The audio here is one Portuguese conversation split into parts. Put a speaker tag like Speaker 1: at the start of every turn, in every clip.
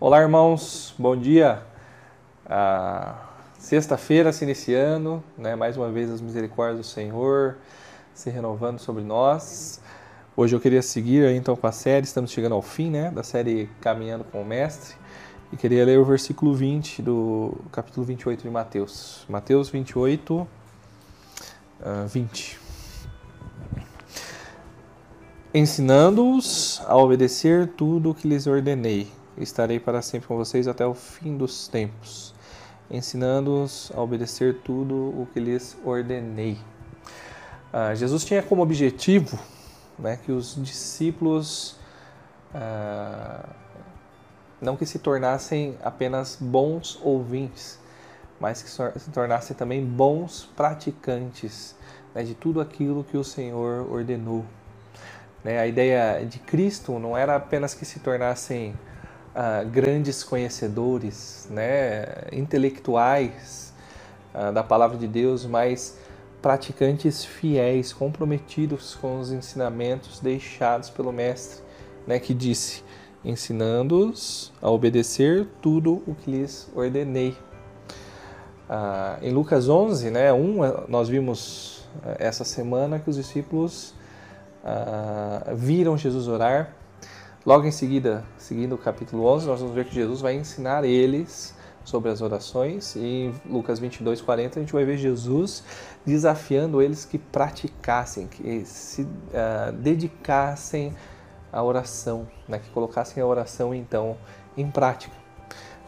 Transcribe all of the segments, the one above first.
Speaker 1: Olá, irmãos, bom dia. Ah, Sexta-feira se iniciando, né? mais uma vez as misericórdias do Senhor se renovando sobre nós. Hoje eu queria seguir então com a série, estamos chegando ao fim né? da série Caminhando com o Mestre e queria ler o versículo 20 do capítulo 28 de Mateus. Mateus 28, uh, 20. Ensinando-os a obedecer tudo o que lhes ordenei estarei para sempre com vocês até o fim dos tempos, ensinando-os a obedecer tudo o que lhes ordenei. Ah, Jesus tinha como objetivo né, que os discípulos ah, não que se tornassem apenas bons ouvintes, mas que se tornassem também bons praticantes né, de tudo aquilo que o Senhor ordenou. Né, a ideia de Cristo não era apenas que se tornassem grandes conhecedores, né, intelectuais uh, da palavra de Deus, mas praticantes fiéis, comprometidos com os ensinamentos deixados pelo Mestre, né, que disse: ensinando-os a obedecer tudo o que lhes ordenei. Uh, em Lucas 11, né, 1, nós vimos essa semana que os discípulos viram Jesus orar Logo em seguida, seguindo o capítulo 11, nós vamos ver que Jesus vai ensinar eles sobre as orações e em Lucas 22, 40 a gente vai ver Jesus desafiando eles que praticassem, que se uh, dedicassem à oração, né? que colocassem a oração então em prática.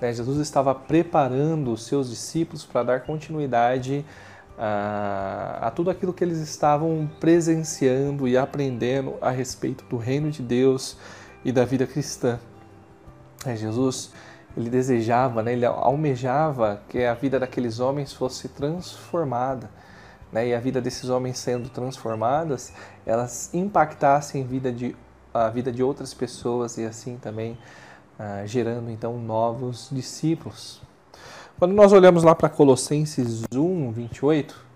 Speaker 1: Né? Jesus estava preparando os seus discípulos para dar continuidade a, a tudo aquilo que eles estavam presenciando e aprendendo a respeito do reino de Deus, e da vida cristã. É, Jesus ele desejava, né, ele almejava que a vida daqueles homens fosse transformada, né, e a vida desses homens sendo transformadas, elas impactassem a vida de, a vida de outras pessoas e assim também ah, gerando então novos discípulos. Quando nós olhamos lá para Colossenses 1, 28,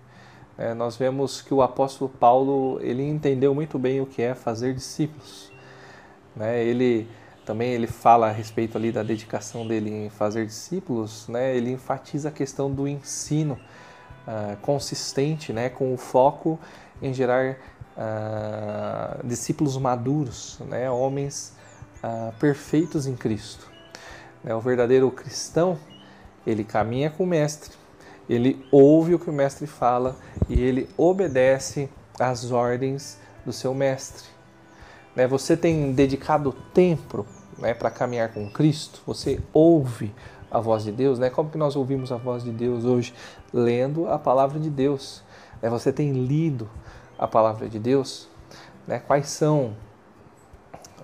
Speaker 1: é, nós vemos que o apóstolo Paulo ele entendeu muito bem o que é fazer discípulos. Né? Ele também ele fala a respeito ali da dedicação dele em fazer discípulos, né? Ele enfatiza a questão do ensino uh, consistente, né? Com o foco em gerar uh, discípulos maduros, né? Homens uh, perfeitos em Cristo. Né? O verdadeiro cristão ele caminha com o mestre, ele ouve o que o mestre fala e ele obedece às ordens do seu mestre. Né? Você tem dedicado tempo né, para caminhar com Cristo? Você ouve a voz de Deus? Né? Como que nós ouvimos a voz de Deus hoje? Lendo a palavra de Deus. Né? Você tem lido a palavra de Deus? Né? Quais são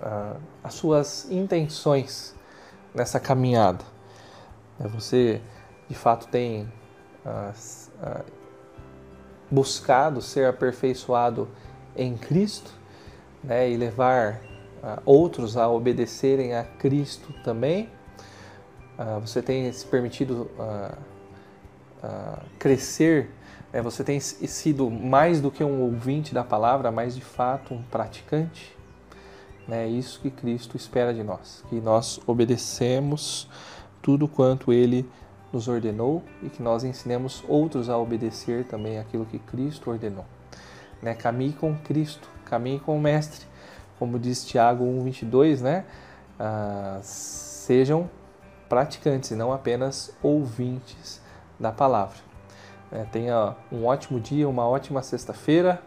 Speaker 1: ah, as suas intenções nessa caminhada? Né? Você, de fato, tem ah, ah, buscado ser aperfeiçoado em Cristo? Né, e levar uh, outros a obedecerem a Cristo também. Uh, você tem se permitido uh, crescer, né, você tem sido mais do que um ouvinte da palavra, mas de fato um praticante. Né, é isso que Cristo espera de nós, que nós obedecemos tudo quanto Ele nos ordenou e que nós ensinemos outros a obedecer também aquilo que Cristo ordenou. Né? Caminhe com Cristo, caminhe com o Mestre. Como diz Tiago 1,22, né? Ah, sejam praticantes e não apenas ouvintes da palavra. É, tenha um ótimo dia, uma ótima sexta-feira.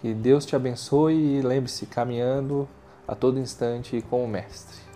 Speaker 1: Que Deus te abençoe e lembre-se, caminhando a todo instante com o Mestre.